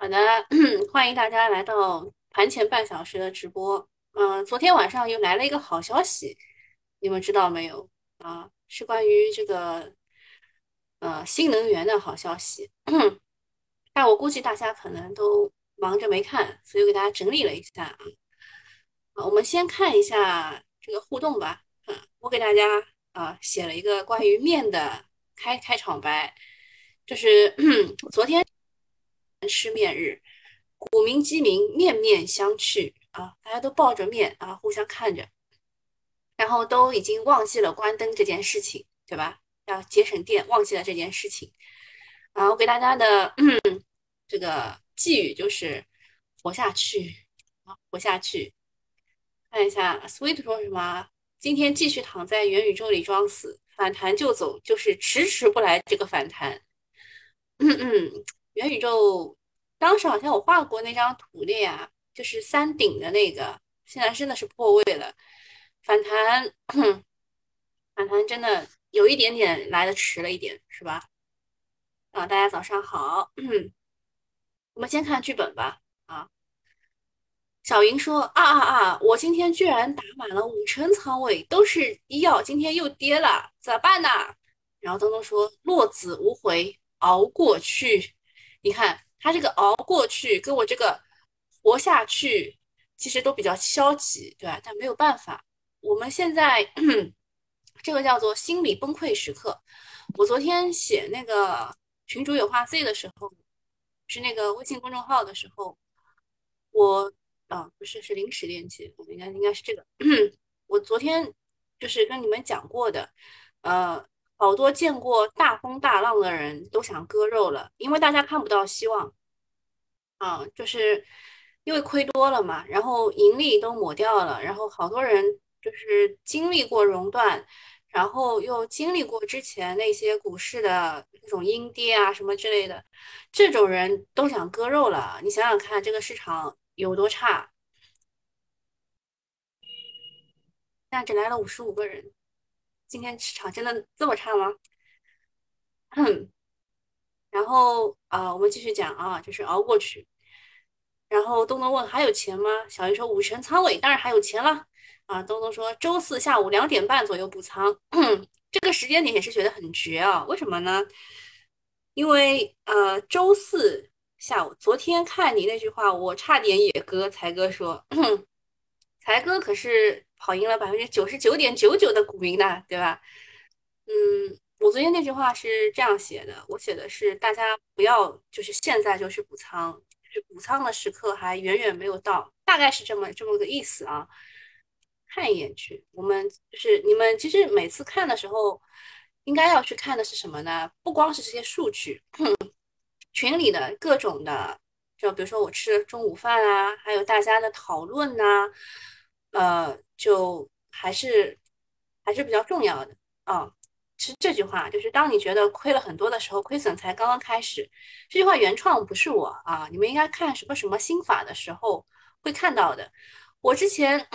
好的，欢迎大家来到盘前半小时的直播。嗯、昨天晚上又来了一个好消息，你们知道没有？啊、是关于这个呃新能源的好消息。但我估计大家可能都忙着没看，所以我给大家整理了一下啊。啊我们先看一下这个互动吧。嗯，我给大家啊写了一个关于面的开开场白，就是 昨天失面日。股民鸡鸣，面面相觑啊！大家都抱着面啊，互相看着，然后都已经忘记了关灯这件事情，对吧？要节省电，忘记了这件事情啊！我给大家的 这个寄语就是活下去啊，活下去。看一下，Sweet 说什么？今天继续躺在元宇宙里装死，反弹就走，就是迟迟不来这个反弹。嗯嗯，元宇宙当时好像我画过那张图的呀，就是山顶的那个，现在真的是破位了，反弹，反弹真的有一点点来的迟了一点，是吧？啊，大家早上好，我们先看剧本吧。啊，小云说啊啊啊，我今天居然打满了五成仓位，都是医药，今天又跌了，咋办呢？然后东东说落子无悔，熬过去。你看他这个熬过去，跟我这个活下去，其实都比较消极，对吧？但没有办法，我们现在 这个叫做心理崩溃时刻。我昨天写那个群主有话 Z 的时候，是那个微信公众号的时候，我啊不是是临时链接，我应该应该是这个。我昨天就是跟你们讲过的，呃。好多见过大风大浪的人都想割肉了，因为大家看不到希望，啊，就是因为亏多了嘛，然后盈利都抹掉了，然后好多人就是经历过熔断，然后又经历过之前那些股市的那种阴跌啊什么之类的，这种人都想割肉了。你想想看，这个市场有多差？现在只来了五十五个人。今天市场真的这么差吗？然后啊，我们继续讲啊，就是熬过去。然后东东问还有钱吗？小鱼说五成仓位，当然还有钱了。啊，东东说周四下午两点半左右补仓，这个时间点也是觉得很绝啊。为什么呢？因为呃，周四下午，昨天看你那句话，我差点也割。才哥说，才哥可是。跑赢了百分之九十九点九九的股民的，对吧？嗯，我昨天那句话是这样写的，我写的是大家不要就是现在就去补仓，就是补仓的时刻还远远没有到，大概是这么这么个意思啊。看一眼去，我们就是你们其实每次看的时候，应该要去看的是什么呢？不光是这些数据，群里的各种的，就比如说我吃中午饭啊，还有大家的讨论呐，呃。就还是还是比较重要的啊。其实这句话就是，当你觉得亏了很多的时候，亏损才刚刚开始。这句话原创不是我啊，你们应该看什么什么心法的时候会看到的。我之前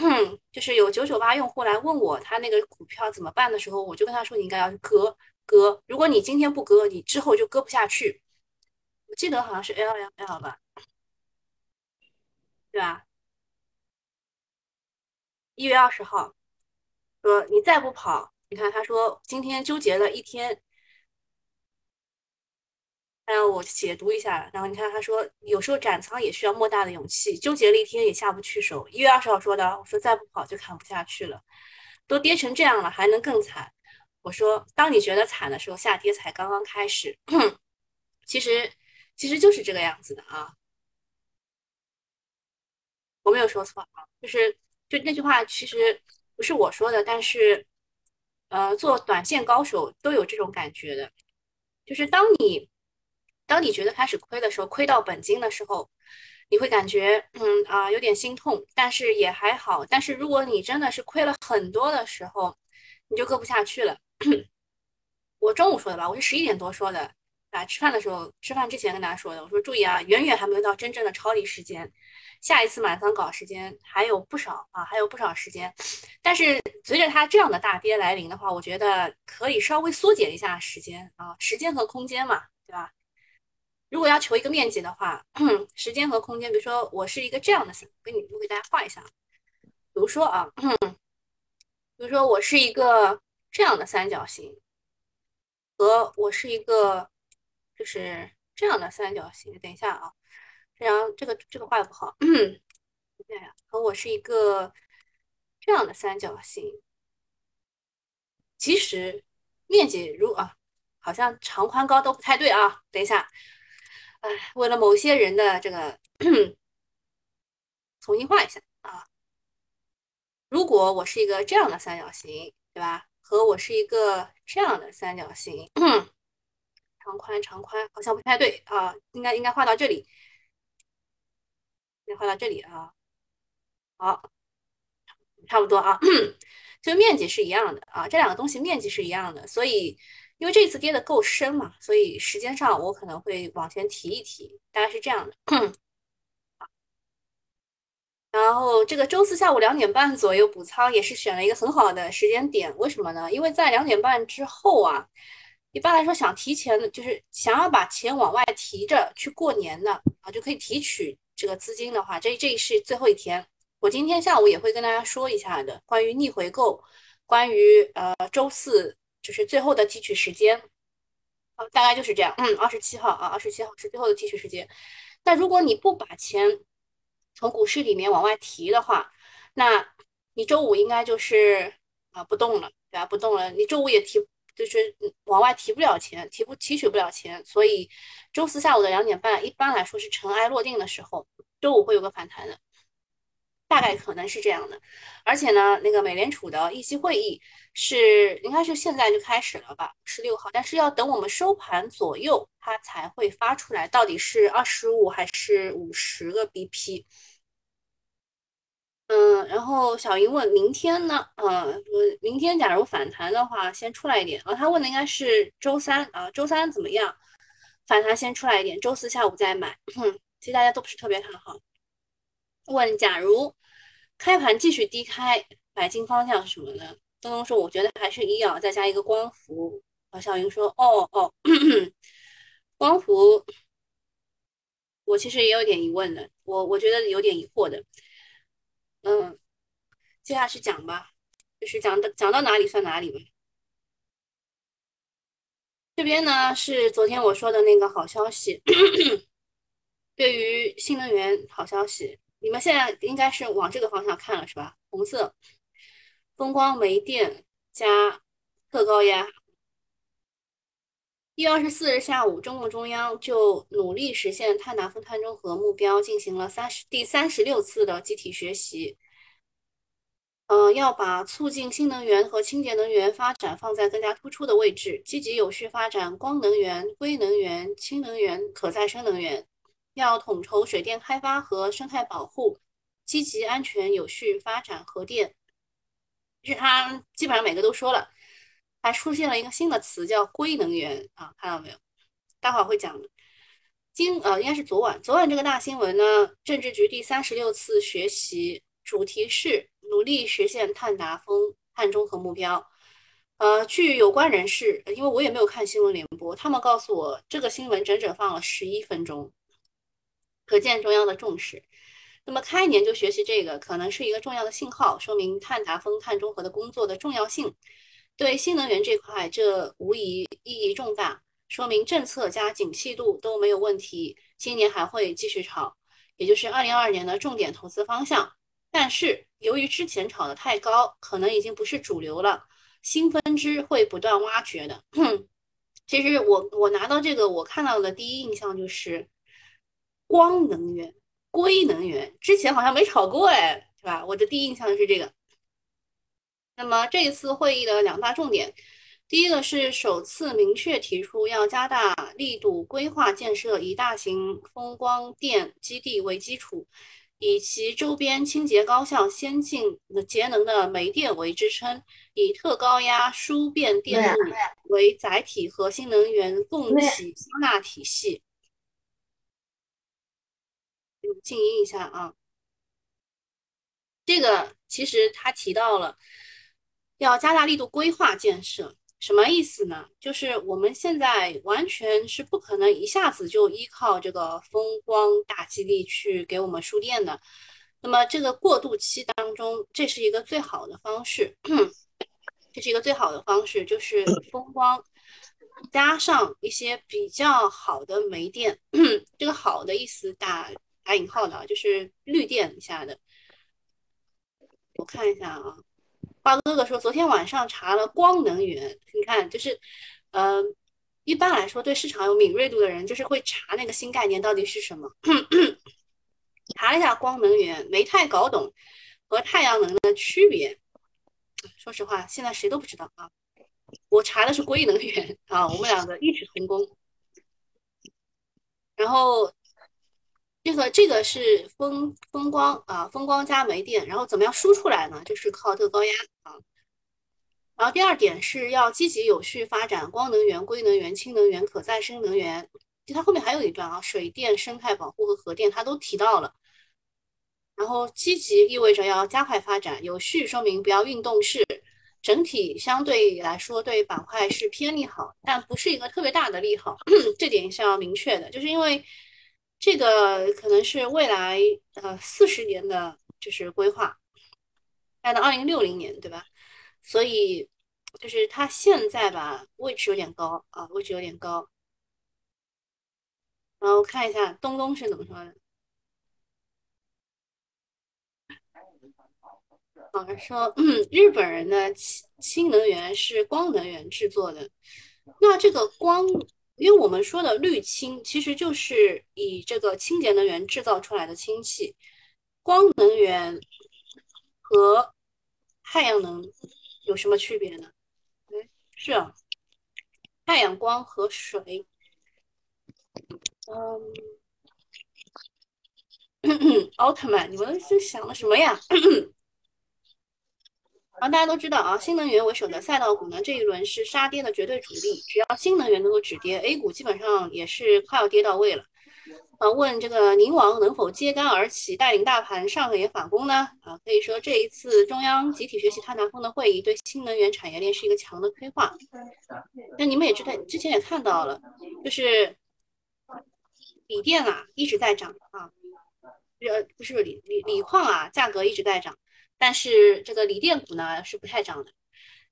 就是有九九八用户来问我他那个股票怎么办的时候，我就跟他说你应该要割割。如果你今天不割，你之后就割不下去。我记得好像是 L L L 吧，对吧？一月二十号，说你再不跑，你看他说今天纠结了一天，让我解读一下。然后你看他说有时候斩仓也需要莫大的勇气，纠结了一天也下不去手。一月二十号说的，我说再不跑就砍不下去了，都跌成这样了还能更惨。我说当你觉得惨的时候，下跌才刚刚开始。其实其实就是这个样子的啊，我没有说错啊，就是。那句话其实不是我说的，但是，呃，做短线高手都有这种感觉的，就是当你当你觉得开始亏的时候，亏到本金的时候，你会感觉嗯啊有点心痛，但是也还好。但是如果你真的是亏了很多的时候，你就割不下去了。我中午说的吧，我是十一点多说的。啊，吃饭的时候，吃饭之前跟大家说的，我说注意啊，远远还没有到真正的超离时间，下一次满仓搞时间还有不少啊，还有不少时间。但是随着它这样的大跌来临的话，我觉得可以稍微缩减一下时间啊，时间和空间嘛，对吧？如果要求一个面积的话，时间和空间，比如说我是一个这样的，给你我给大家画一下，比如说啊，比如说我是一个这样的三角形，和我是一个就是这样的三角形，等一下啊，这样这个这个画的不好，对和我是一个这样的三角形，其实面积如啊，好像长宽高都不太对啊，等一下。哎为了某些人的这个 重新画一下啊，如果我是一个这样的三角形，对吧？和我是一个这样的三角形，长宽长宽好像不太对啊，应该应该画到这里，应该画到这里啊，好，差不多啊，这个面积是一样的啊，这两个东西面积是一样的，所以。因为这次跌的够深嘛，所以时间上我可能会往前提一提，大概是这样的。然后这个周四下午两点半左右补仓也是选了一个很好的时间点，为什么呢？因为在两点半之后啊，一般来说想提前的，就是想要把钱往外提着去过年的啊，就可以提取这个资金的话，这这是最后一天。我今天下午也会跟大家说一下的，关于逆回购，关于呃周四。就是最后的提取时间，啊，大概就是这样。嗯，二十七号啊，二十七号是最后的提取时间。那如果你不把钱从股市里面往外提的话，那你周五应该就是啊不动了，对吧？不动了，你周五也提，就是往外提不了钱，提不提取不了钱。所以周四下午的两点半，一般来说是尘埃落定的时候，周五会有个反弹的。大概可能是这样的，而且呢，那个美联储的议息会议是应该是现在就开始了吧，十六号，但是要等我们收盘左右，它才会发出来，到底是二十五还是五十个 BP。嗯，然后小云问明天呢？嗯，明天假如反弹的话，先出来一点啊。他问的应该是周三啊，周三怎么样？反弹先出来一点，周四下午再买。其实大家都不是特别看好。问：假如开盘继续低开，买进方向是什么呢？东东说：我觉得还是医药，再加一个光伏。啊，小云说：哦哦，光伏，我其实也有点疑问的，我我觉得有点疑惑的。嗯，接下去讲吧，就是讲的讲到哪里算哪里吧。这边呢是昨天我说的那个好消息，对于新能源好消息。你们现在应该是往这个方向看了是吧？红色，风光煤电加特高压。一月二十四日下午，中共中央就努力实现碳达峰、碳中和目标进行了三十第三十六次的集体学习。呃，要把促进新能源和清洁能源发展放在更加突出的位置，积极有序发展光能源、硅能源、氢能源、可再生能源。要统筹水电开发和生态保护，积极安全有序发展核电。是他基本上每个都说了，还出现了一个新的词叫硅能源啊，看到没有？待会儿会讲的。今呃应该是昨晚，昨晚这个大新闻呢，政治局第三十六次学习主题是努力实现碳达峰、碳中和目标。呃，据有关人士，因为我也没有看新闻联播，他们告诉我这个新闻整整放了十一分钟。可见中央的重视。那么开年就学习这个，可能是一个重要的信号，说明碳达峰、碳中和的工作的重要性。对新能源这块，这无疑意义重大，说明政策加景气度都没有问题，今年还会继续炒，也就是二零二二年的重点投资方向。但是由于之前炒的太高，可能已经不是主流了，新分支会不断挖掘的。其实我我拿到这个，我看到的第一印象就是。光能源、硅能源之前好像没炒过哎，是吧？我的第一印象是这个。那么这一次会议的两大重点，第一个是首次明确提出要加大力度规划建设以大型风光电基地为基础，以其周边清洁高效、先进的节能的煤电为支撑，以特高压输变电路为载体和新能源供给收纳体系。静音一下啊，这个其实他提到了要加大力度规划建设。什么意思呢？就是我们现在完全是不可能一下子就依靠这个风光大基地去给我们输电的。那么这个过渡期当中，这是一个最好的方式，这是一个最好的方式，就是风光加上一些比较好的煤电，这个好的意思打打引号的啊，就是绿电下的。我看一下啊。花哥哥说，昨天晚上查了光能源，你看，就是，呃，一般来说对市场有敏锐度的人，就是会查那个新概念到底是什么。查了一下光能源，没太搞懂和太阳能的区别。说实话，现在谁都不知道啊。我查的是硅能源啊，我们两个异曲同工。然后。这个这个是风风光啊，风光加煤电，然后怎么样输出来呢？就是靠特高压啊。然后第二点是要积极有序发展光能源、硅能源、氢能源、可再生能源。就它后面还有一段啊，水电、生态保护和核电，它都提到了。然后积极意味着要加快发展，有序说明不要运动式。整体相对来说对板块是偏利好，但不是一个特别大的利好，这点是要明确的，就是因为。这个可能是未来呃四十年的就是规划，来到二零六零年，对吧？所以就是它现在吧位置有点高啊，位置有点高。然后看一下东东是怎么说的，好像说嗯日本人的氢氢能源是光能源制作的，那这个光。因为我们说的绿氢其实就是以这个清洁能源制造出来的氢气，光能源和太阳能有什么区别呢？哎，是啊，太阳光和水，嗯，奥特曼，你们是想的什么呀？然后大家都知道啊，新能源为首的赛道股呢，这一轮是杀跌的绝对主力。只要新能源能够止跌，A 股基本上也是快要跌到位了。啊，问这个宁王能否揭竿而起，带领大盘上个也反攻呢？啊，可以说这一次中央集体学习碳达峰的会议，对新能源产业链是一个强的催化。那你们也知道，之前也看到了，就是锂电啊一直在涨啊，呃，不是锂锂锂矿啊，价格一直在涨。但是这个锂电股呢是不太涨的，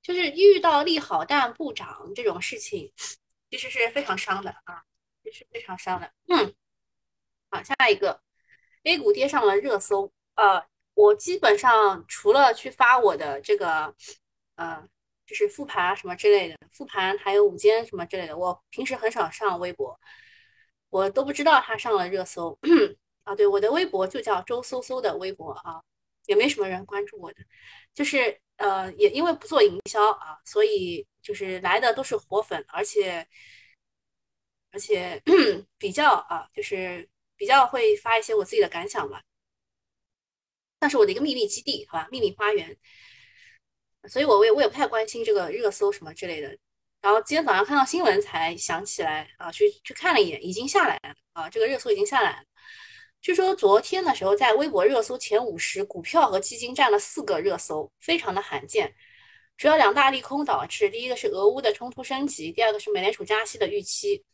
就是遇到利好但不涨这种事情，其实是非常伤的啊，也是非常伤的。嗯，好，下一个，A 股跌上了热搜。呃，我基本上除了去发我的这个，呃，就是复盘啊什么之类的，复盘还有午间什么之类的，我平时很少上微博，我都不知道它上了热搜。啊，对，我的微博就叫周搜搜的微博啊。也没什么人关注我的，就是呃，也因为不做营销啊，所以就是来的都是活粉，而且而且 比较啊，就是比较会发一些我自己的感想吧，那是我的一个秘密基地，好吧，秘密花园，所以我我也我也不太关心这个热搜什么之类的。然后今天早上看到新闻才想起来啊，去去看了一眼，已经下来了啊，这个热搜已经下来了。据说昨天的时候，在微博热搜前五十，股票和基金占了四个热搜，非常的罕见。主要两大利空导致，第一个是俄乌的冲突升级，第二个是美联储加息的预期。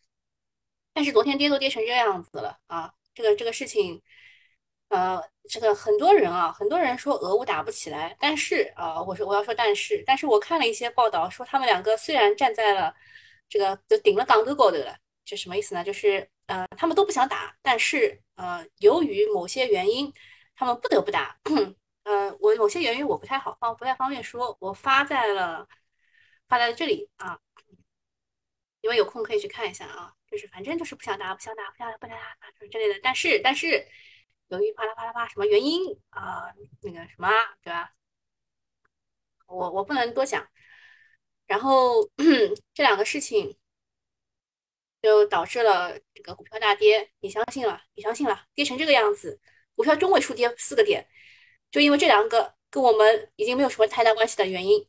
但是昨天跌都跌成这样子了啊，这个这个事情，呃，这个很多人啊，很多人说俄乌打不起来，但是啊，我说我要说但是，但是我看了一些报道说他们两个虽然站在了这个就顶了港沟沟的了，这什么意思呢？就是呃，他们都不想打，但是。呃，由于某些原因，他们不得不打。呃，我某些原因我不太好方，不太方便说。我发在了发在了这里啊，因为有空可以去看一下啊。就是反正就是不想打，不想打，不想打，不想打，就是之类的。但是但是，由于啪啦啪啦啪什么原因啊，那个什么，对吧？我我不能多讲。然后 这两个事情。就导致了这个股票大跌，你相信了？你相信了？跌成这个样子，股票中位数跌四个点，就因为这两个跟我们已经没有什么太大关系的原因，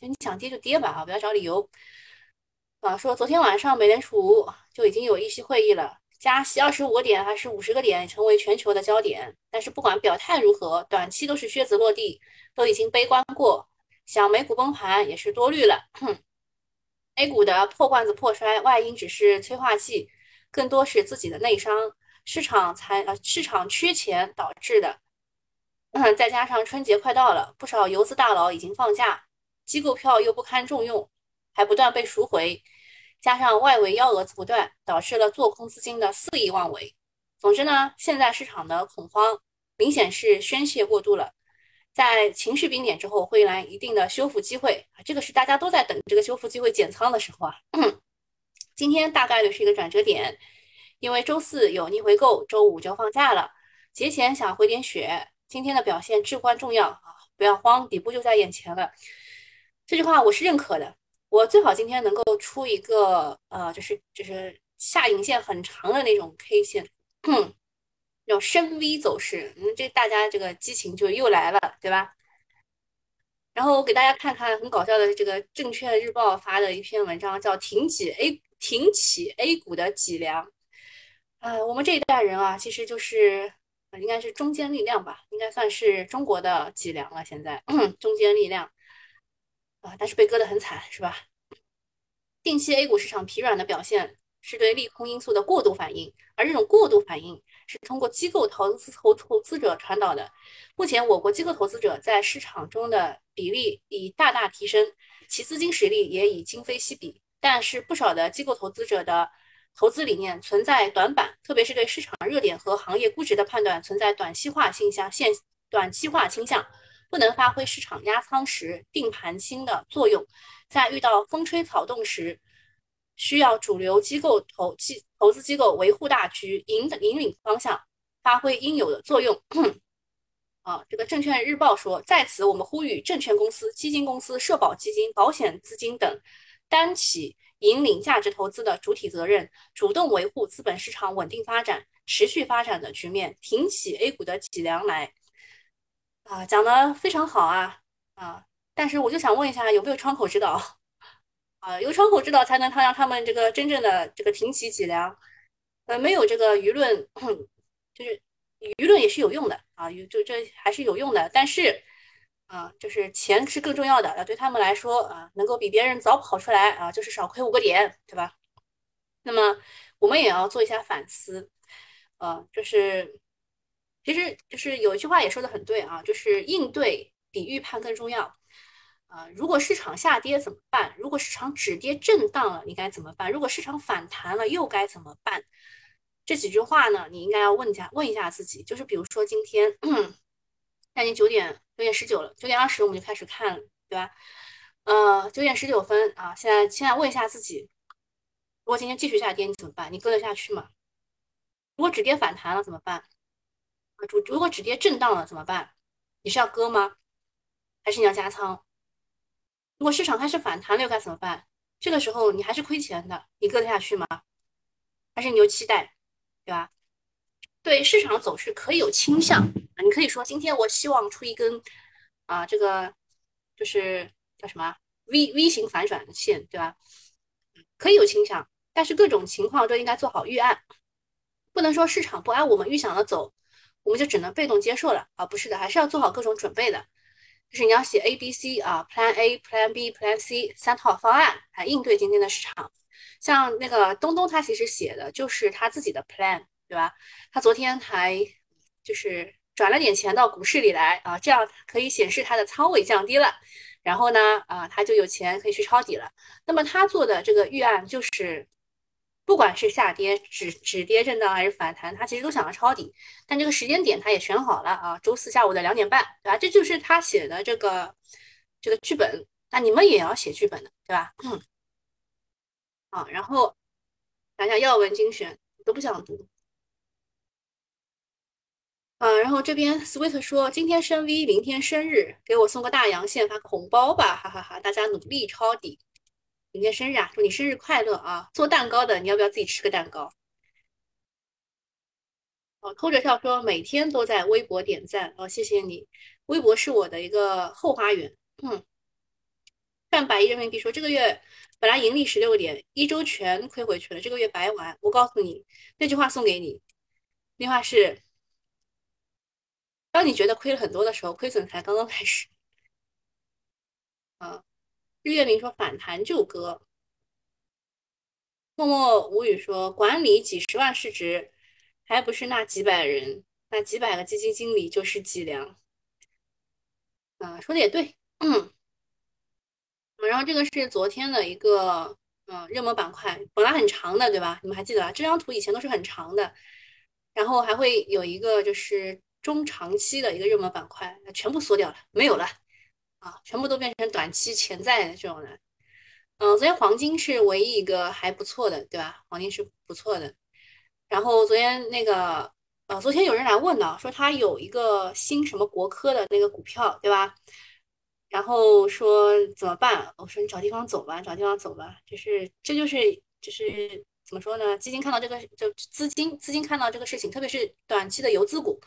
就你想跌就跌吧，啊，不要找理由。啊，说昨天晚上美联储就已经有议息会议了，加息二十五个点还是五十个点，成为全球的焦点。但是不管表态如何，短期都是靴子落地，都已经悲观过，想美股崩盘也是多虑了。A 股的破罐子破摔，外因只是催化剂，更多是自己的内伤，市场才呃市场缺钱导致的。嗯，再加上春节快到了，不少游资大佬已经放假，机构票又不堪重用，还不断被赎回，加上外围幺蛾子不断，导致了做空资金的肆意妄为。总之呢，现在市场的恐慌明显是宣泄过度了。在情绪冰点之后，会来一定的修复机会，这个是大家都在等这个修复机会减仓的时候啊。今天大概率是一个转折点，因为周四有逆回购，周五就放假了，节前想回点血，今天的表现至关重要啊，不要慌，底部就在眼前了。这句话我是认可的，我最好今天能够出一个呃，就是就是下影线很长的那种 K 线。那种深 V 走势，嗯，这大家这个激情就又来了，对吧？然后我给大家看看很搞笑的这个证券日报发的一篇文章，叫“挺起 A 挺起 A 股的脊梁”。啊，我们这一代人啊，其实就是应该是中坚力量吧，应该算是中国的脊梁了。现在 中坚力量啊，但是被割得很惨，是吧？近期 A 股市场疲软的表现。是对利空因素的过度反应，而这种过度反应是通过机构投资投投资者传导的。目前，我国机构投资者在市场中的比例已大大提升，其资金实力也已今非昔比。但是，不少的机构投资者的投资理念存在短板，特别是对市场热点和行业估值的判断存在短期化倾向，现短期化倾向，不能发挥市场压仓时定盘心的作用，在遇到风吹草动时。需要主流机构投机投资机构维护大局，引引领方向，发挥应有的作用。啊，这个证券日报说，在此我们呼吁证券公司、基金公司、社保基金、保险资金等担起引领价值投资的主体责任，主动维护资本市场稳定发展、持续发展的局面，挺起 A 股的脊梁来。啊，讲的非常好啊啊！但是我就想问一下，有没有窗口指导？啊，有窗口指导才能他让他们这个真正的这个挺起脊梁，呃，没有这个舆论，就是舆论也是有用的啊，有就这还是有用的，但是啊，就是钱是更重要的，对他们来说啊，能够比别人早跑出来啊，就是少亏五个点，对吧？那么我们也要做一下反思，呃，就是其实就是有一句话也说的很对啊，就是应对比预判更重要。啊，如果市场下跌怎么办？如果市场止跌震荡了，你该怎么办？如果市场反弹了，又该怎么办？这几句话呢，你应该要问一下，问一下自己。就是比如说今天，现在九点九点十九了，九点二十我们就开始看，对吧？呃，九点十九分啊，现在现在问一下自己，如果今天继续下跌，你怎么办？你割得下去吗？如果止跌反弹了怎么办？啊，如如果止跌震荡了怎么办？你是要割吗？还是你要加仓？如果市场开始反弹了，又该怎么办？这个时候你还是亏钱的，你割得下去吗？还是你有期待，对吧？对市场走势可以有倾向啊，你可以说今天我希望出一根啊，这个就是叫什么 V V 型反转的线，对吧？可以有倾向，但是各种情况都应该做好预案，不能说市场不按我们预想的走，我们就只能被动接受了啊？不是的，还是要做好各种准备的。就是你要写 A、B、C 啊，Plan A、Plan B、Plan C 三套方案来应对今天的市场。像那个东东，他其实写的就是他自己的 Plan，对吧？他昨天还就是转了点钱到股市里来啊，这样可以显示他的仓位降低了。然后呢，啊，他就有钱可以去抄底了。那么他做的这个预案就是。不管是下跌、止止跌震荡还是反弹，他其实都想要抄底，但这个时间点他也选好了啊，周四下午的两点半，对吧？这就是他写的这个这个剧本，那你们也要写剧本的，对吧？嗯啊，然后讲讲要闻精选，都不想读。啊，然后这边 Sweet 说今天升 V，明天生日，给我送个大阳线，发个红包吧，哈哈哈！大家努力抄底。明天生日啊，祝你生日快乐啊！做蛋糕的，你要不要自己吃个蛋糕？哦，偷着笑说每天都在微博点赞哦，谢谢你。微博是我的一个后花园。嗯，赚百亿人民币说这个月本来盈利十六点，一周全亏回去了，这个月白玩。我告诉你，那句话送给你，那句话是：当你觉得亏了很多的时候，亏损才刚刚开始。啊。日月明说反弹就割，默默无语说，管理几十万市值，还不是那几百人，那几百个基金经理就是脊梁啊，说的也对，嗯。然后这个是昨天的一个嗯热门板块，本来很长的，对吧？你们还记得吧？这张图以前都是很长的，然后还会有一个就是中长期的一个热门板块，全部缩掉了，没有了啊，全部都变成短期潜在的这种的。嗯，昨天黄金是唯一一个还不错的，对吧？黄金是不错的。然后昨天那个呃，昨天有人来问了，说他有一个新什么国科的那个股票，对吧？然后说怎么办？我说你找地方走吧，找地方走吧。就是这就是就是怎么说呢？基金看到这个，就资金资金看到这个事情，特别是短期的游资股，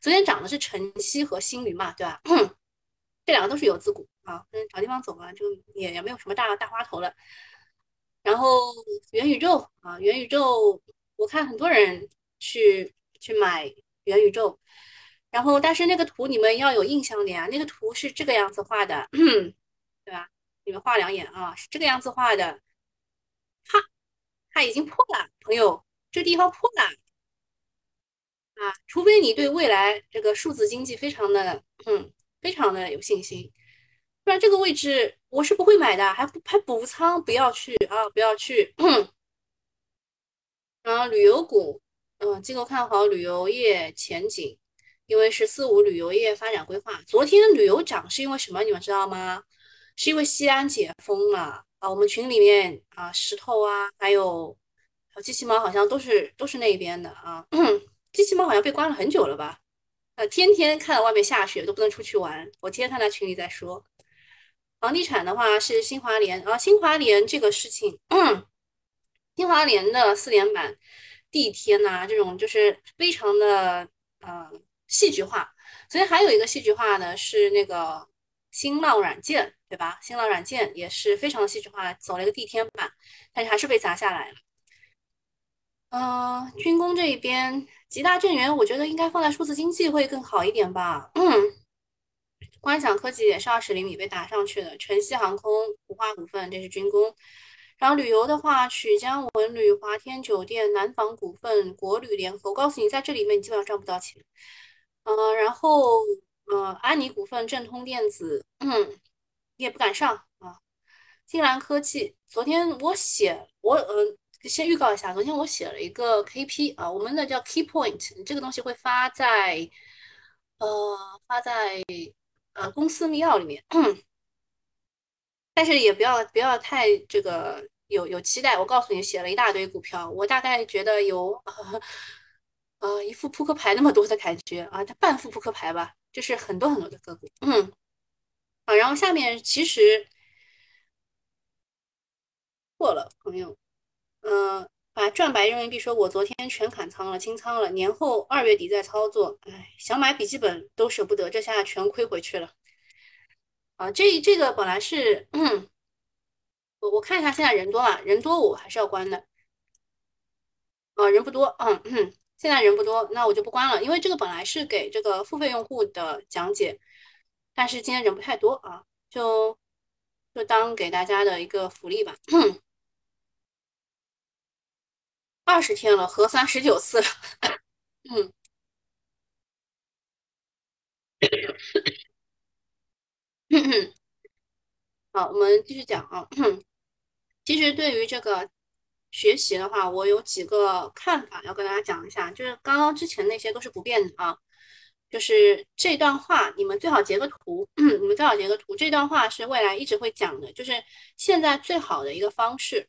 昨天涨的是晨曦和新旅嘛，对吧？这两个都是游资股啊。跟，找地方走嘛，就也也没有什么大大花头了。然后元宇宙啊，元宇宙，我看很多人去去买元宇宙。然后，但是那个图你们要有印象点啊，那个图是这个样子画的，对吧？你们画两眼啊，是这个样子画的。哈，它已经破了，朋友，这地方破了啊！除非你对未来这个数字经济非常的，嗯，非常的有信心，不然这个位置我是不会买的，还不还补仓，不要去啊，不要去。然后旅游股，嗯，机构看好旅游业前景。因为“十四五”旅游业发展规划，昨天旅游涨是因为什么？你们知道吗？是因为西安解封了啊！我们群里面啊，石头啊，还有还有机器猫，好像都是都是那边的啊。机器猫好像被关了很久了吧？呃，天天看到外面下雪都不能出去玩。我天天看到群里在说，房地产的话是新华联啊，新华联这个事情，新华联的四连板地天呐，这种就是非常的呃。戏剧化，昨天还有一个戏剧化呢，是那个新浪软件，对吧？新浪软件也是非常戏剧化，走了一个地天板，但是还是被砸下来了。嗯，军工这一边，吉大正源，我觉得应该放在数字经济会更好一点吧。嗯，观想科技也是二十厘米被打上去的，晨曦航空、五化股份，这是军工。然后旅游的话，曲江文旅、华天酒店、南方股份、国旅联合，我告诉你，在这里面你基本上赚不到钱。嗯，然后，呃，安妮股份、正通电子，嗯，你也不敢上啊。金兰科技，昨天我写，我呃，先预告一下，昨天我写了一个 KP 啊，我们的叫 Key Point，这个东西会发在，呃，发在呃公司密钥里面，但是也不要不要太这个有有期待。我告诉你，写了一大堆股票，我大概觉得有。呃，一副扑克牌那么多的感觉啊，它半副扑克牌吧，就是很多很多的个股，嗯，啊，然后下面其实错了，朋友，嗯，把赚白人民币说，我昨天全砍仓了，清仓了，年后二月底再操作，哎，想买笔记本都舍不得，这下全亏回去了，啊，这这个本来是，我我看一下现在人多嘛，人多我还是要关的，啊，人不多，嗯嗯。现在人不多，那我就不关了，因为这个本来是给这个付费用户的讲解，但是今天人不太多啊，就就当给大家的一个福利吧。二十天了，核酸十九次了，嗯，好，我们继续讲啊。其实对于这个。学习的话，我有几个看法要跟大家讲一下，就是刚刚之前那些都是不变的啊。就是这段话，你们最好截个图，你们最好截个图。这段话是未来一直会讲的，就是现在最好的一个方式，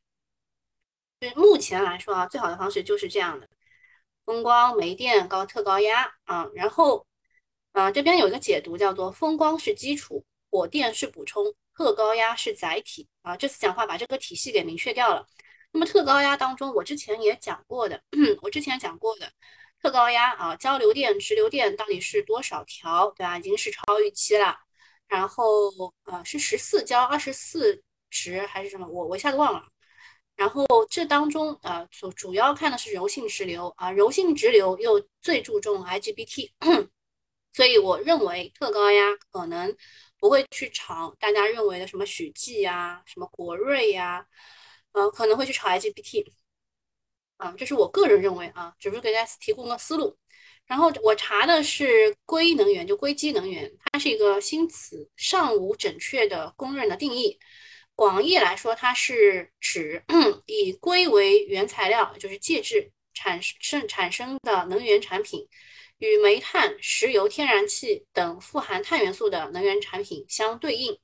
就目前来说啊，最好的方式就是这样的：风光、煤电、高特高压啊。然后，啊，这边有一个解读叫做风光是基础，火电是补充，特高压是载体啊。这次讲话把这个体系给明确掉了。那么特高压当中，我之前也讲过的，我之前讲过的特高压啊，交流电、直流电到底是多少条，对吧？已经是超预期了。然后呃，是十四交二十四直还是什么？我我一下子忘了。然后这当中啊，主主要看的是柔性直流啊，柔性直流又最注重 IGBT，所以我认为特高压可能不会去炒大家认为的什么许继呀、什么国瑞呀。呃，可能会去炒 IGBT，啊，这是我个人认为啊，只是给大家提供个思路。然后我查的是硅能源，就硅基能源，它是一个新词，尚无准确的公认的定义。广义来说，它是指 以硅为原材料，就是介质产生产生的能源产品，与煤炭、石油、天然气等富含碳元素的能源产品相对应。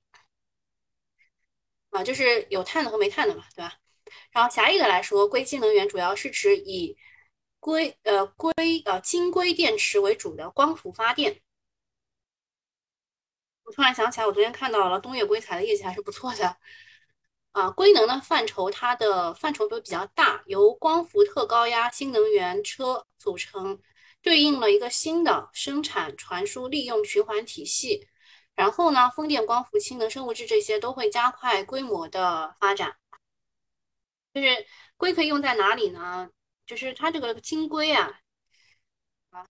啊，就是有碳的和煤炭的嘛，对吧？然后狭义的来说，硅基能源主要是指以硅呃硅呃晶硅电池为主的光伏发电。突然想起来，我昨天看到了东岳硅材的业绩还是不错的。啊，硅能的范畴，它的范畴都比较大，由光伏特高压新能源车组成，对应了一个新的生产、传输、利用循环体系。然后呢，风电、光伏、氢能、生物质这些都会加快规模的发展。就是硅可以用在哪里呢？就是它这个晶硅，啊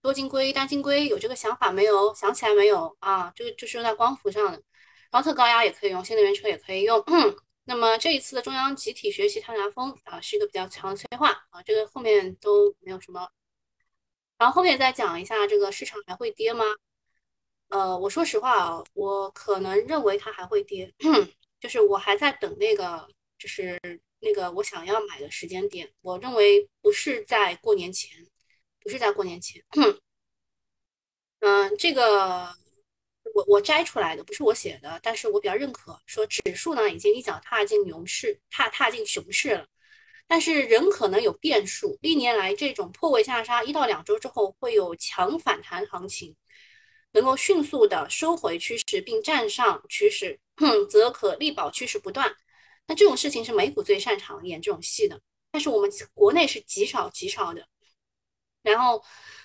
多晶硅、单晶硅有这个想法没有？想起来没有啊？这个就是用在光伏上的，然后特高压也可以用，新能源车也可以用。那么这一次的中央集体学习碳达峰啊，是一个比较强的催化啊，这个后面都没有什么。然后后面再讲一下这个市场还会跌吗？呃，我说实话啊，我可能认为它还会跌，就是我还在等那个，就是那个我想要买的时间点。我认为不是在过年前，不是在过年前。嗯，这个我我摘出来的，不是我写的，但是我比较认可，说指数呢已经一脚踏进牛市，踏踏进熊市了，但是仍可能有变数。历年来这种破位下杀一到两周之后，会有强反弹行情。能够迅速的收回趋势并站上趋势，则可力保趋势不断。那这种事情是美股最擅长演这种戏的，但是我们国内是极少极少的。然后，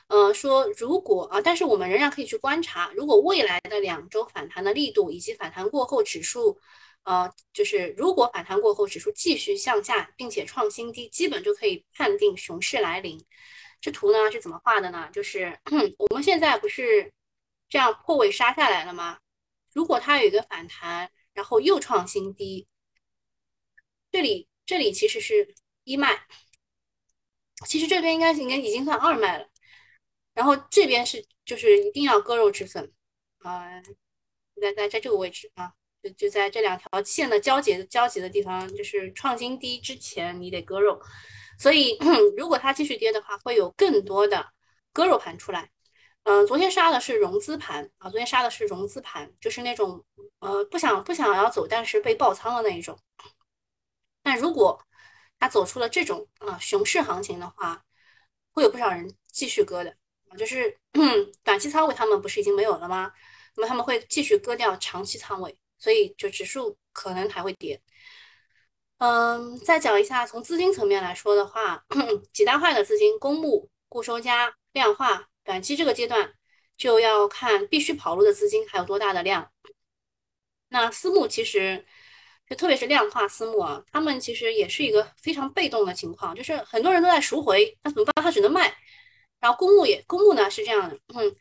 呃，说如果啊，但是我们仍然可以去观察，如果未来的两周反弹的力度以及反弹过后指数，呃，就是如果反弹过后指数继续向下，并且创新低，基本就可以判定熊市来临。这图呢是怎么画的呢？就是我们现在不是。这样破位杀下来了吗？如果它有一个反弹，然后又创新低，这里这里其实是一脉，其实这边应该应该已经算二卖了。然后这边是就是一定要割肉止损啊，在在在这个位置啊，就就在这两条线的交接交集的地方，就是创新低之前你得割肉。所以 如果它继续跌的话，会有更多的割肉盘出来。嗯，昨天杀的是融资盘啊，昨天杀的是融资盘，就是那种呃不想不想要走，但是被爆仓的那一种。但如果它走出了这种啊熊市行情的话，会有不少人继续割的啊，就是 短期仓位他们不是已经没有了吗？那么他们会继续割掉长期仓位，所以就指数可能还会跌。嗯，再讲一下从资金层面来说的话，几大块的资金，公募、固收加、量化。短期这个阶段就要看必须跑路的资金还有多大的量。那私募其实就特别是量化私募啊，他们其实也是一个非常被动的情况，就是很多人都在赎回，那怎么办？他只能卖。然后公募也公募呢是这样的，嗯，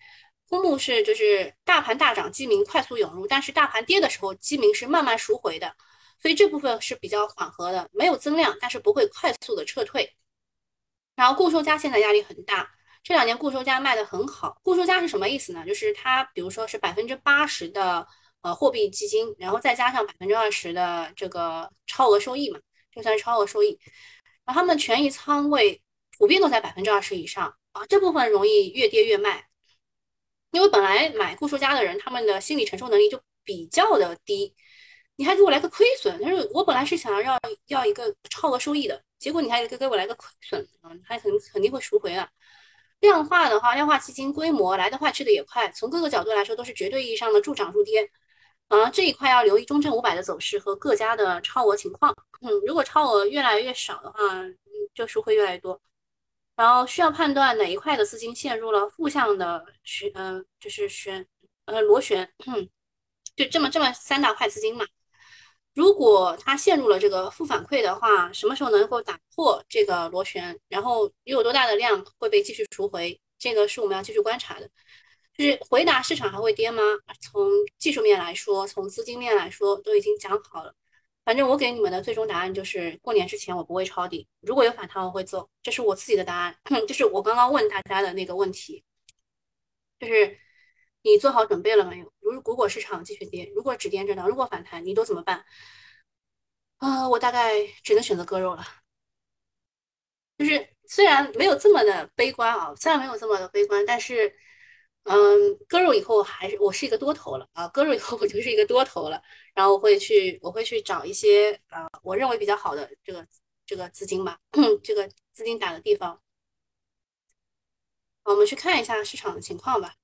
公募是就是大盘大涨，基民快速涌入，但是大盘跌的时候，基民是慢慢赎回的，所以这部分是比较缓和的，没有增量，但是不会快速的撤退。然后固收加现在压力很大。这两年固收加卖的很好，固收加是什么意思呢？就是它，比如说是百分之八十的呃货币基金，然后再加上百分之二十的这个超额收益嘛，就算是超额收益。然后他们的权益仓位普遍都在百分之二十以上啊，这部分容易越跌越卖，因为本来买固收加的人，他们的心理承受能力就比较的低，你还给我来个亏损，他说我本来是想要要一个超额收益的，结果你还给给我来个亏损啊，他肯肯定会赎回的。量化的话，量化基金规模来得快去的也快，从各个角度来说都是绝对意义上的助涨助跌。然后，这一块要留意中证五百的走势和各家的超额情况。嗯，如果超额越来越少的话，嗯，就赎回越来越多。然后需要判断哪一块的资金陷入了负向的旋，呃，就是旋，呃，螺旋。就这么这么三大块资金嘛。如果它陷入了这个负反馈的话，什么时候能够打破这个螺旋？然后又有多大的量会被继续赎回？这个是我们要继续观察的。就是回答市场还会跌吗？从技术面来说，从资金面来说，都已经讲好了。反正我给你们的最终答案就是过年之前我不会抄底，如果有反弹我会做，这是我自己的答案，这是我刚刚问大家的那个问题，就是你做好准备了没有？如如果市场继续跌，如果止跌震荡，如果反弹，你都怎么办？啊，我大概只能选择割肉了。就是虽然没有这么的悲观啊，虽然没有这么的悲观，但是，嗯，割肉以后还是我是一个多头了啊，割肉以后我就是一个多头了，然后我会去我会去找一些啊我认为比较好的这个这个资金吧，这个资金打的地方，我们去看一下市场的情况吧。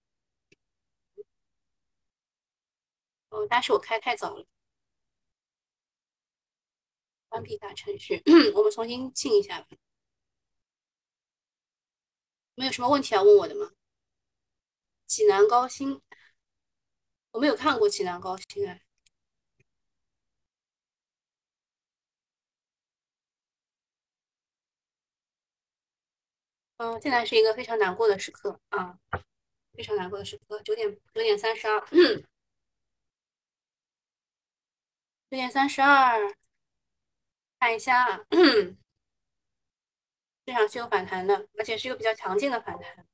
哦，但是我开太早了，关闭大程序，我们重新进一下吧。没有什么问题要问我的吗？济南高新，我没有看过济南高新哎。嗯，现在是一个非常难过的时刻啊，非常难过的时刻。九点九点三十二，九点三十二，看一下，市场是有反弹的，而且是一个比较强劲的反弹。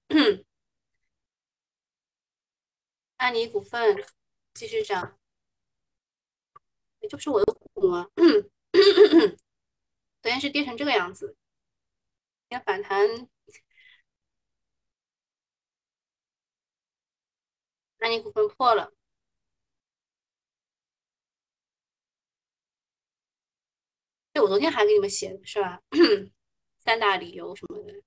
安妮股份继续涨，也就是我的股吗？昨天是跌成这个样子，要反弹。安妮股份破了，对，我昨天还给你们写的是吧？三大理由什么的。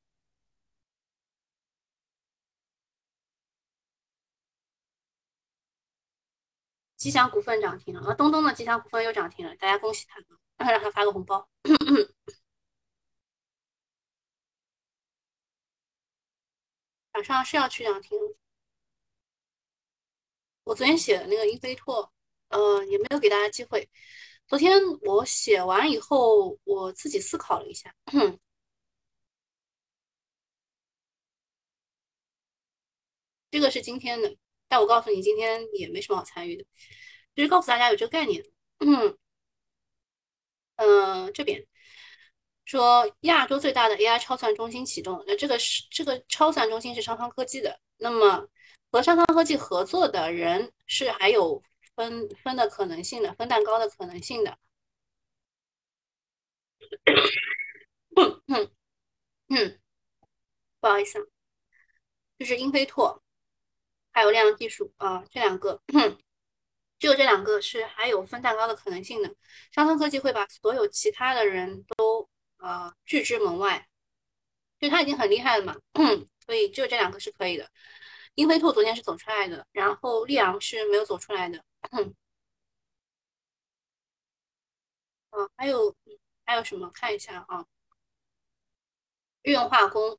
吉祥股份涨停了，啊，东东的吉祥股份又涨停了，大家恭喜他，让他发个红包。晚上是要去涨停。我昨天写的那个英飞拓，呃，也没有给大家机会。昨天我写完以后，我自己思考了一下，这个是今天的，但我告诉你，今天也没什么好参与的。就是告诉大家有这个概念，嗯，呃，这边说亚洲最大的 AI 超算中心启动，那这个是这个超算中心是商汤科技的，那么和商汤科技合作的人是还有分分的可能性的，分蛋糕的可能性的。嗯嗯嗯，不好意思，就是英飞拓还有量技术啊，这两个。只有这两个是还有分蛋糕的可能性的，商汤科技会把所有其他的人都呃拒之门外，就他已经很厉害了嘛，所以只有这两个是可以的。英飞兔昨天是走出来的，然后溧阳是没有走出来的。啊，还有还有什么？看一下啊，日用化工，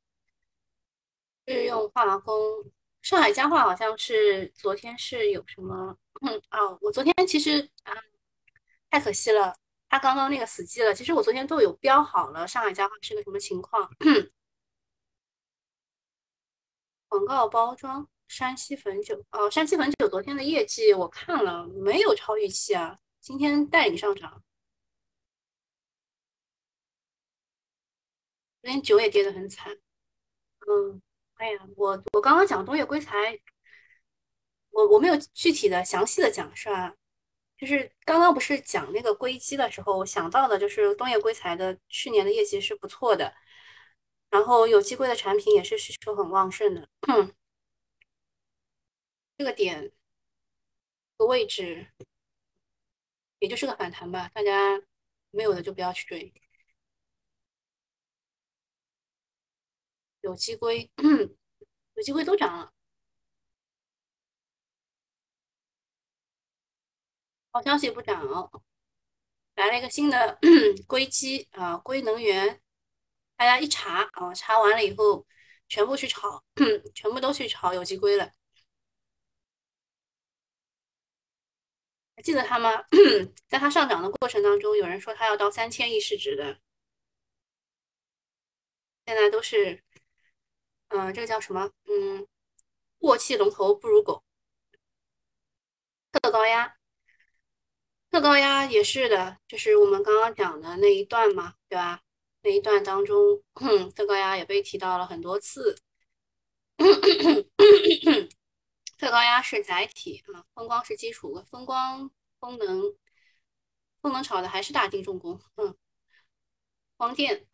日用化工，上海家化好像是昨天是有什么？嗯哦，我昨天其实啊，太可惜了，他刚刚那个死机了。其实我昨天都有标好了，上海家化是个什么情况？广告包装，山西汾酒哦，山西汾酒昨天的业绩我看了，没有超预期啊。今天带领上涨，昨天酒也跌得很惨。嗯，哎呀，我我刚刚讲东岳硅材。我我没有具体的详细的讲是吧？就是刚刚不是讲那个硅基的时候，我想到的就是东岳硅材的去年的业绩是不错的，然后有机硅的产品也是需求很旺盛的。这个点个位置也就是个反弹吧，大家没有的就不要去追。有机硅，有机硅都涨了。好消息不涨，哦来了一个新的 硅基啊，硅能源，大家一查啊，查完了以后全部去炒，全部都去炒有机硅了。还记得它吗？在它上涨的过程当中，有人说它要到三千亿市值的，现在都是，嗯，这个叫什么？嗯，过气龙头不如狗，特高压。特高压也是的，就是我们刚刚讲的那一段嘛，对吧？那一段当中，特高压也被提到了很多次。特高压是载体啊，风光是基础。风光、风能、风能炒的还是大地重工。嗯，光电，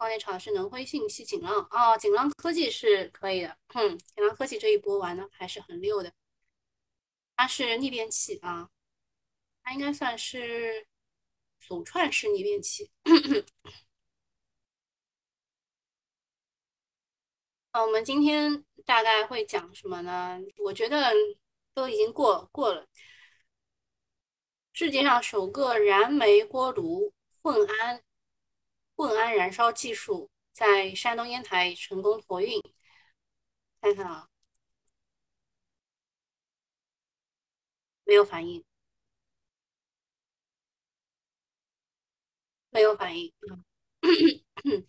光电炒的是能辉、信息、锦浪啊，锦浪科技是可以的。嗯，锦浪科技这一波玩的还是很溜的。它是逆变器啊，它应该算是组串式逆变器。呃，我们今天大概会讲什么呢？我觉得都已经过过了。世界上首个燃煤锅炉混氨混氨燃烧技术在山东烟台成功投运。看看啊，没有反应，没有反应。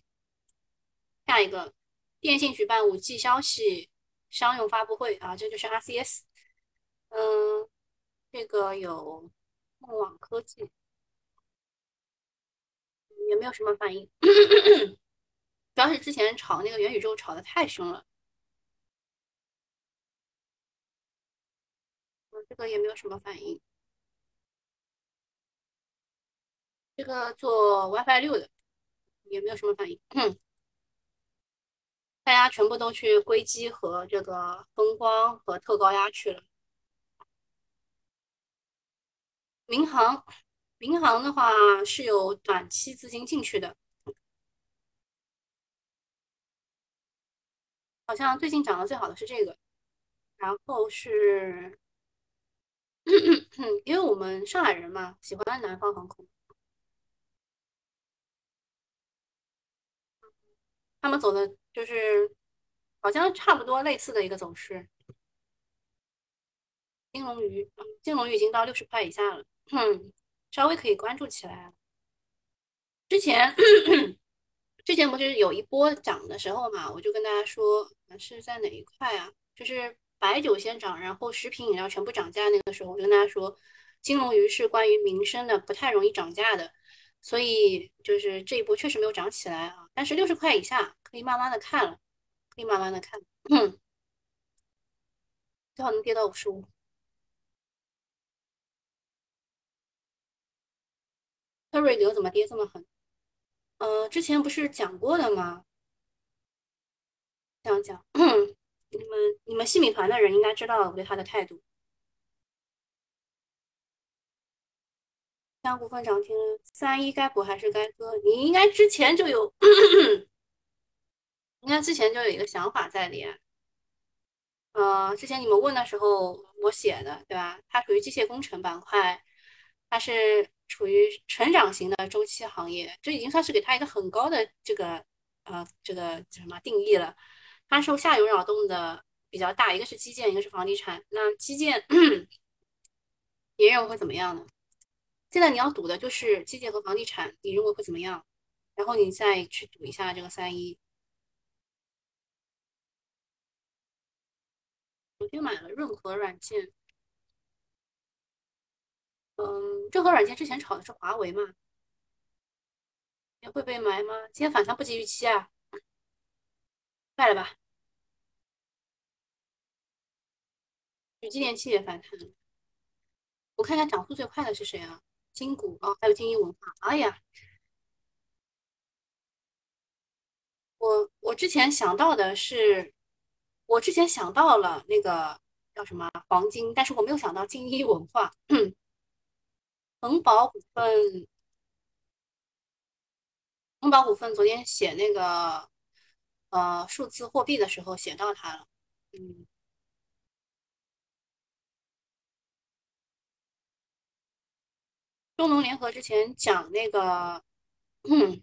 下一个。电信举办五 G 消息商用发布会啊，这就是 RCS。嗯，这个有梦网科技，也没有什么反应。主要是之前炒那个元宇宙炒的太凶了。这个也没有什么反应。这个做 WiFi 六的也没有什么反应。大家全部都去硅基和这个风光和特高压去了。民航，民航的话是有短期资金进去的，好像最近涨得最好的是这个，然后是，因为我们上海人嘛，喜欢南方航空，他们走的。就是好像差不多类似的一个走势，金龙鱼，金龙鱼已经到六十块以下了，嗯，稍微可以关注起来。之前 之前不是有一波涨的时候嘛，我就跟大家说是在哪一块啊？就是白酒先涨，然后食品饮料全部涨价那个时候，我就跟大家说，金龙鱼是关于民生的，不太容易涨价的。所以就是这一波确实没有涨起来啊，但是六十块以下可以慢慢的看了，可以慢慢的看，最好能跌到五十五。特瑞德怎么跌这么狠？呃，之前不是讲过的吗？讲讲，你们你们细米团的人应该知道我对他的态度。江股份涨停，三一该补还是该割？你应该之前就有，应该之前就有一个想法在里。呃，之前你们问的时候我写的，对吧？它属于机械工程板块，它是处于成长型的周期行业，这已经算是给它一个很高的这个呃这个什么定义了。它受下游扰动的比较大，一个是基建，一个是房地产。那基建，你认为会怎么样呢？现在你要赌的就是基建和房地产，你认为会怎么样？然后你再去赌一下这个三一。昨天买了润和软件，嗯，润和软件之前炒的是华为嘛？也会被埋吗？今天反弹不及预期啊，卖了吧。宇基电器也反弹，我看一下涨速最快的是谁啊？金谷啊，还有金鹰文化。哎呀，我我之前想到的是，我之前想到了那个叫什么黄金，但是我没有想到金鹰文化。恒宝股份，恒宝股份昨天写那个呃数字货币的时候写到它了，嗯。中农联合之前讲那个，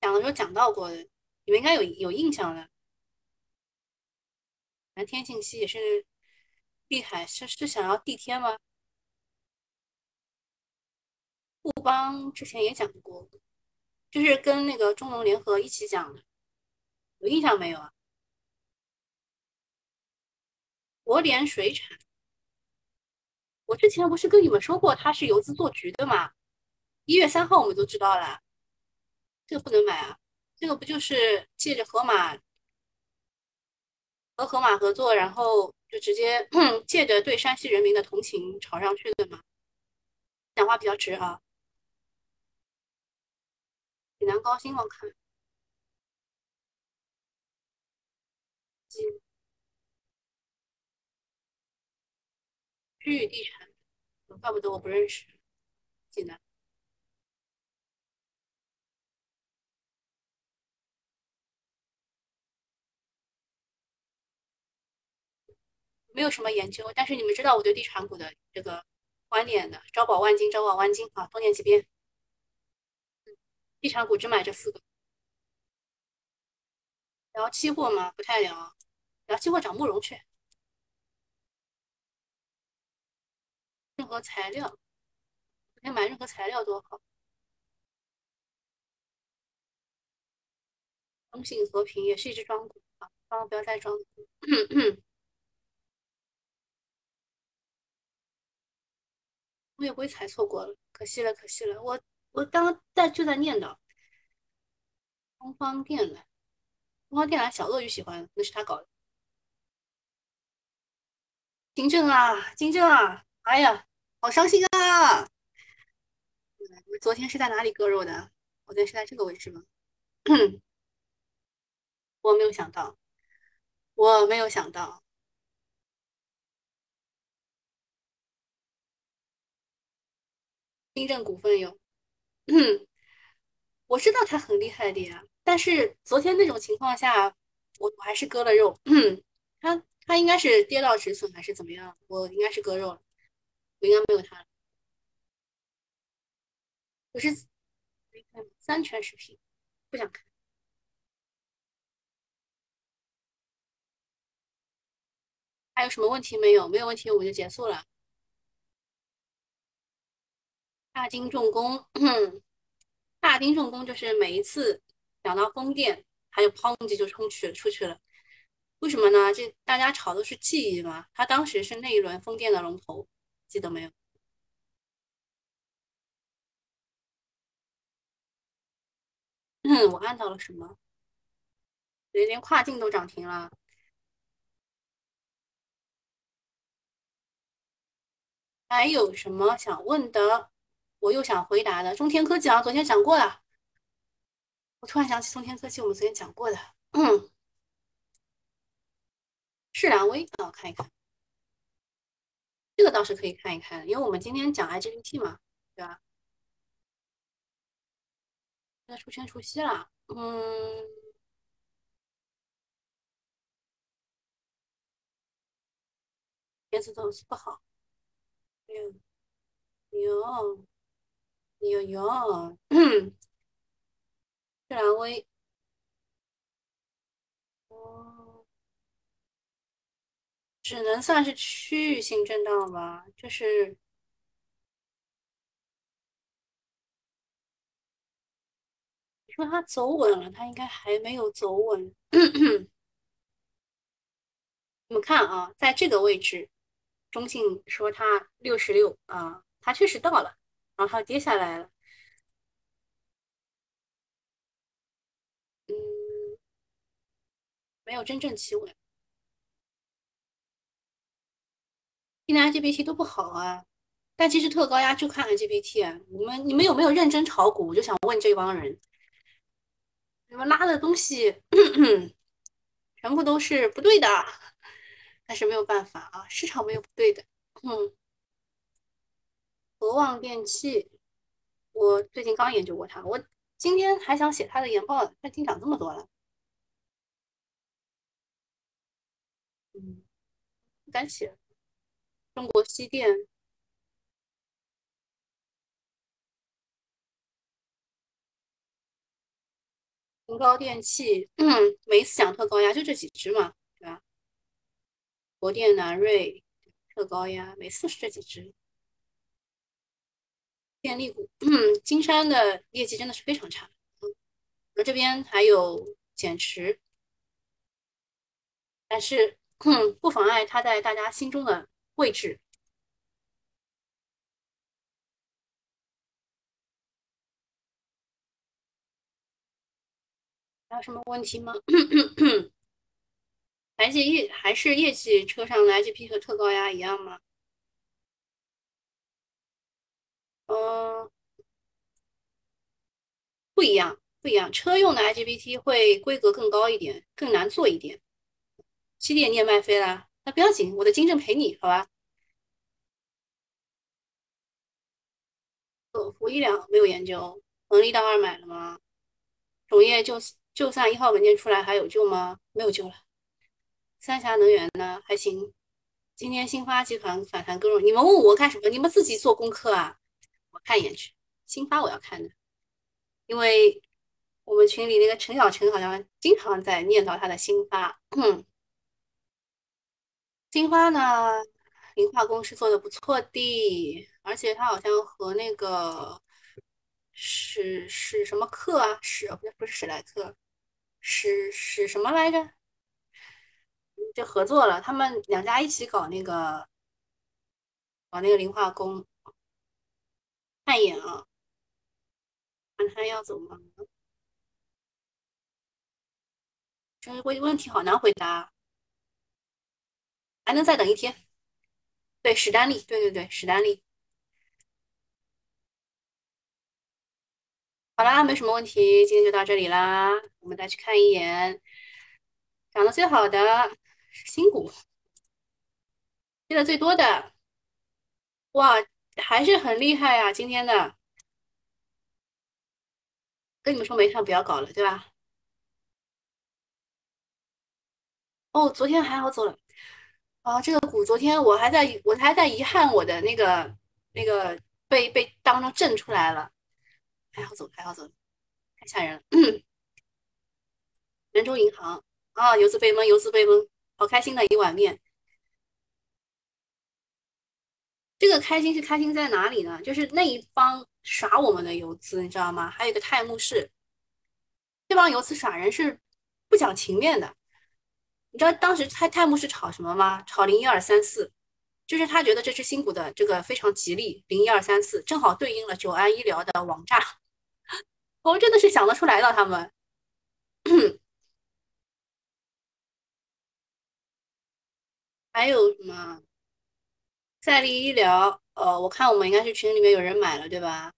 讲的时候讲到过的，你们应该有有印象的。蓝天信息也是厉害，是是想要地天吗？富邦之前也讲过，就是跟那个中农联合一起讲的，有印象没有啊？国联水产。我之前不是跟你们说过他是游资做局的嘛？一月三号我们都知道了，这个不能买啊！这个不就是借着河马和河马合作，然后就直接 借着对山西人民的同情炒上去的吗？讲话比较直啊！济南高新我看，区域地产，怪不得我不认识济南。没有什么研究，但是你们知道我对地产股的这个观点的，招宝万金，招宝万金啊，多念几遍。地产股只买这四个。聊期货吗？不太聊。聊期货找慕容去。任何材料，可以买任何材料多好。中信和平也是一只庄股啊，帮我不要再庄股。我也不会踩错过了，可惜了，可惜了。我我刚刚在就在念叨，东方电缆，东方电缆小鳄鱼喜欢，那是他搞的。金正啊，金正啊，哎呀，好伤心啊！我昨天是在哪里割肉的？我昨天是在这个位置吗？我没有想到，我没有想到。金正股份有，嗯我知道他很厉害的呀，但是昨天那种情况下，我我还是割了肉。他他应该是跌到止损还是怎么样？我应该是割肉了，我应该没有他。我是三全食品，不想看。还有什么问题没有？没有问题，我们就结束了。大金重工，大金重工就是每一次讲到风电，还有抛机就冲去出去了。为什么呢？这大家炒的是记忆嘛？他当时是那一轮风电的龙头，记得没有？嗯，我按到了什么？连连跨境都涨停了。还有什么想问的？我又想回答的。中天科技啊，昨天讲过了。我突然想起中天科技，我们昨天讲过的。嗯，世良威啊，看一看。这个倒是可以看一看，因为我们今天讲 IGBT 嘛，对吧？现在出圈除息了。嗯，电子东西不好。有有。有有，世兰 威，只能算是区域性震荡吧，就是你说它走稳了，它应该还没有走稳。你们看啊，在这个位置，中信说它六十六啊，它确实到了。然后跌下来了，嗯，没有真正企稳。今年 GPT 都不好啊，但其实特高压就看 GPT 啊。你们你们有没有认真炒股？我就想问这帮人，你们拉的东西全部都是不对的，但是没有办法啊，市场没有不对的，嗯。和旺电器，我最近刚研究过它，我今天还想写它的研报，它已经涨这么多了，嗯，不敢写。中国西电、宏高电器，每一次讲特高压就这几只嘛，对吧？国电、南瑞、特高压，每次是这几只。电力股，嗯，金山的业绩真的是非常差。嗯，我这边还有减持。但是，嗯，不妨碍它在大家心中的位置。还有什么问题吗？还是业，还是业绩车上的 IGP 和特高压一样吗？嗯，不一样，不一样。车用的 IGBT 会规格更高一点，更难做一点。七点你也卖飞了，那不要紧，我的金正陪你，好吧？呃，福一两没有研究，能力到二买了吗？种业就就算一号文件出来还有救吗？没有救了。三峡能源呢？还行。今天新发集团反弹更弱，你们问我干什么？你们自己做功课啊！我看一眼去，新发我要看的，因为我们群里那个陈小陈好像经常在念叨他的新发。新发呢，磷化工是做的不错的，而且他好像和那个史史什么克啊，史不是不是史莱克，史史什么来着？就合作了，他们两家一起搞那个搞那个磷化工。看一眼啊，看他要走吗？这问问题好难回答，还能再等一天。对，史丹利，对对对，史丹利。好啦，没什么问题，今天就到这里啦。我们再去看一眼，涨得最好的是新股，跌的最多的，哇，还是很厉害啊！今天的，跟你们说没上不要搞了，对吧？哦，昨天还好走了。啊，这个股昨天我还在，我还在遗憾我的那个那个被被当中震出来了，还好走，还好走，太吓人了。人州银行啊，游资被蒙，游资被蒙，好开心的一碗面。这个开心是开心在哪里呢？就是那一帮耍我们的游资，你知道吗？还有一个泰晤士，这帮游资耍人是不讲情面的。你知道当时泰泰晤士炒什么吗？炒零一二三四，就是他觉得这只新股的这个非常吉利，零一二三四正好对应了九安医疗的网炸。我们真的是想得出来的，他们。还有什么？赛力医疗，呃，我看我们应该是群里面有人买了，对吧？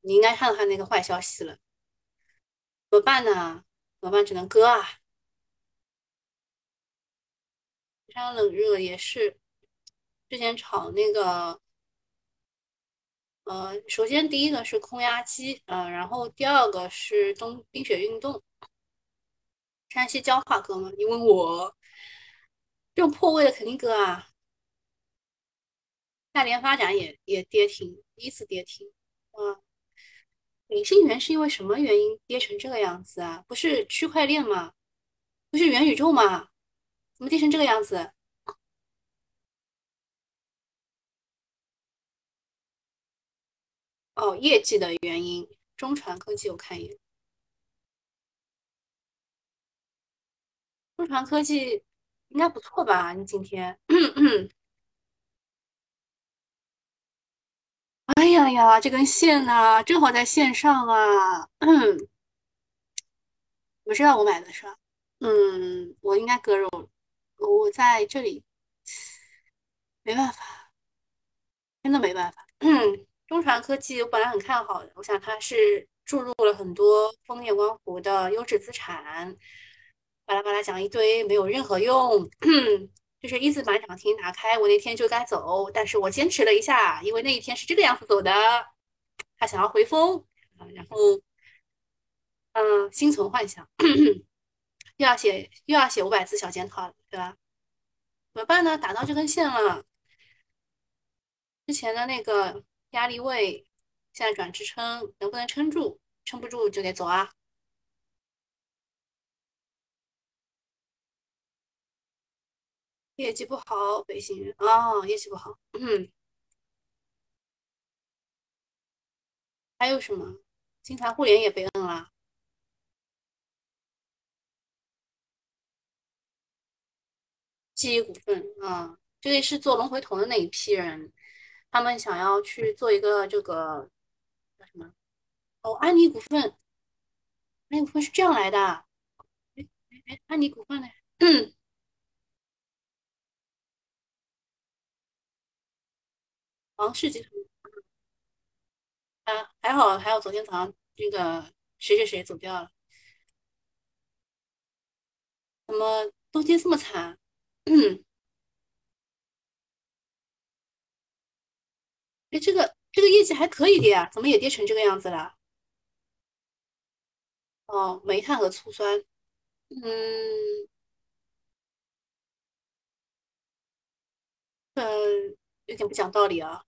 你应该看到他那个坏消息了，怎么办呢？怎么办？只能割啊！非常冷热也是，之前炒那个，呃，首先第一个是空压机，呃，然后第二个是冬冰雪运动，山西焦化割吗？你问我，这种破位的肯定割啊！大连发展也也跌停，第一次跌停，啊，领信源是因为什么原因跌成这个样子啊？不是区块链吗？不是元宇宙吗？怎么跌成这个样子？哦，业绩的原因。中传科技我看一眼，中传科技应该不错吧？你今天。哎呀呀，这根线呐，正好在线上啊！我知道我买的是吧？嗯，我应该割肉，我在这里，没办法，真的没办法。中传科技我本来很看好的，我想它是注入了很多枫叶光伏的优质资产，巴拉巴拉讲一堆没有任何用。就是一字板涨停打开，我那天就该走，但是我坚持了一下，因为那一天是这个样子走的，他想要回风啊，然后嗯，心存幻想，又要写又要写五百字小检讨了，对吧？怎么办呢？打到这根线了，之前的那个压力位现在转支撑，能不能撑住？撑不住就得走啊。业绩不好，北信啊，业绩不好。嗯，还有什么？金财互联也被摁了。记忆股份啊，这个是做龙回头的那一批人，他们想要去做一个这个叫什么？哦，安妮股份，安妮股份是这样来的。哎哎哎，安妮股份呢？嗯王氏集团啊，还好还好，昨天早上那个谁谁谁走掉了，怎么冬天这么惨？哎，这个这个业绩还可以的呀，怎么也跌成这个样子了？哦，煤炭和醋酸，嗯，呃，有点不讲道理啊。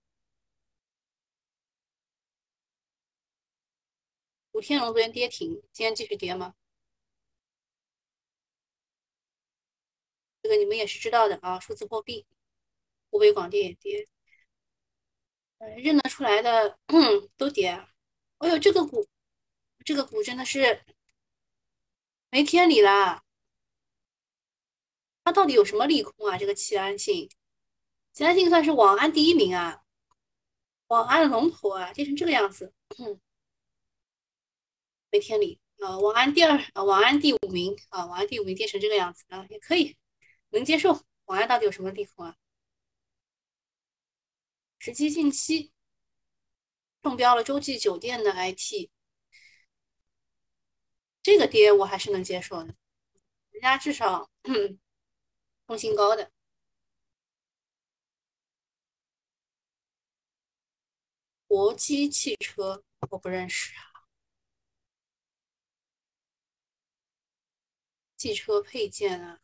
古天龙昨天跌停，今天继续跌吗？这个你们也是知道的啊，数字货币，湖北广电也跌，呃，认得出来的 都跌。哎呦，这个股，这个股真的是没天理啦！它到底有什么利空啊？这个齐安信，齐安信算是网安第一名啊，网安龙头啊，跌成这个样子，没天理。呃，网安第二，呃，网安第五名啊，网安第五名跌成这个样子啊，也可以，能接受。网安到底有什么利空啊？实际近期中标了洲际酒店的 IT，这个跌我还是能接受的，人家至少 创新高的。国际汽车我不认识啊，汽车配件啊，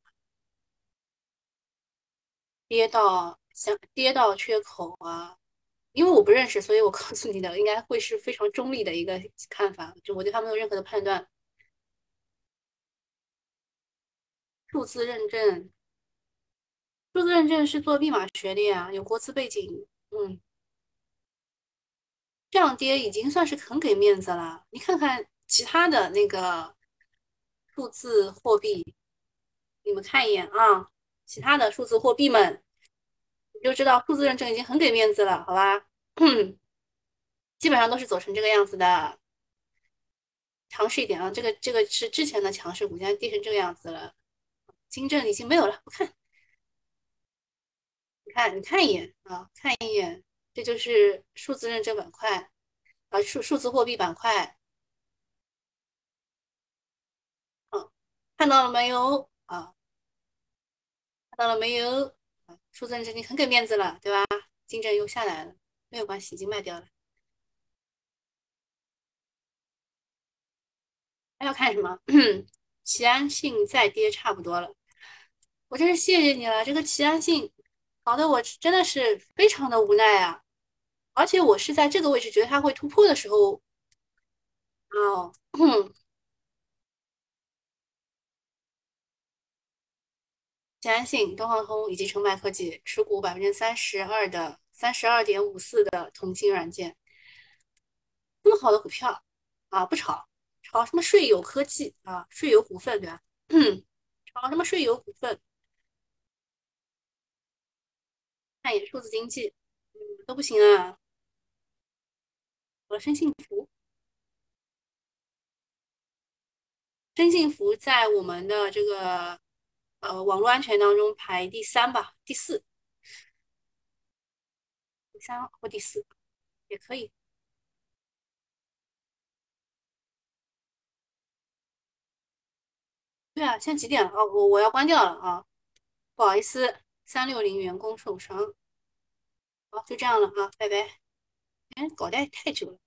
跌到像跌到缺口啊，因为我不认识，所以我告诉你的应该会是非常中立的一个看法，就我对他没有任何的判断。数字认证，数字认证是做密码学的呀，有国资背景，嗯，这样跌已经算是很给面子了。你看看其他的那个数字货币，你们看一眼啊，其他的数字货币们，你就知道数字认证已经很给面子了，好吧？基本上都是走成这个样子的，强势一点啊，这个这个是之前的强势股，现在跌成这个样子了。金正已经没有了，不看，你看，你看一眼啊，看一眼，这就是数字认证板块啊，数数字货币板块，看到了没有啊？看到了没有？数字认证已经很给面子了，对吧？金正又下来了，没有关系，已经卖掉了。还要看什么？齐安信再跌差不多了。我真是谢谢你了，这个齐安信搞得我真的是非常的无奈啊！而且我是在这个位置觉得它会突破的时候，哦，齐安信、东方通以及成百科技持股百分之三十二的三十二点五四的同心软件，这么好的股票啊，不炒，炒什么税友科技啊，税友股份对吧？炒什么税友股份？看一眼数字经济，嗯，都不行啊。我申幸福，申幸福在我们的这个呃网络安全当中排第三吧，第四，第三或第四也可以。对啊，现在几点了？哦，我我要关掉了啊，不好意思，三六零员工受伤。好，就这样了啊，拜拜。哎，搞得太久了。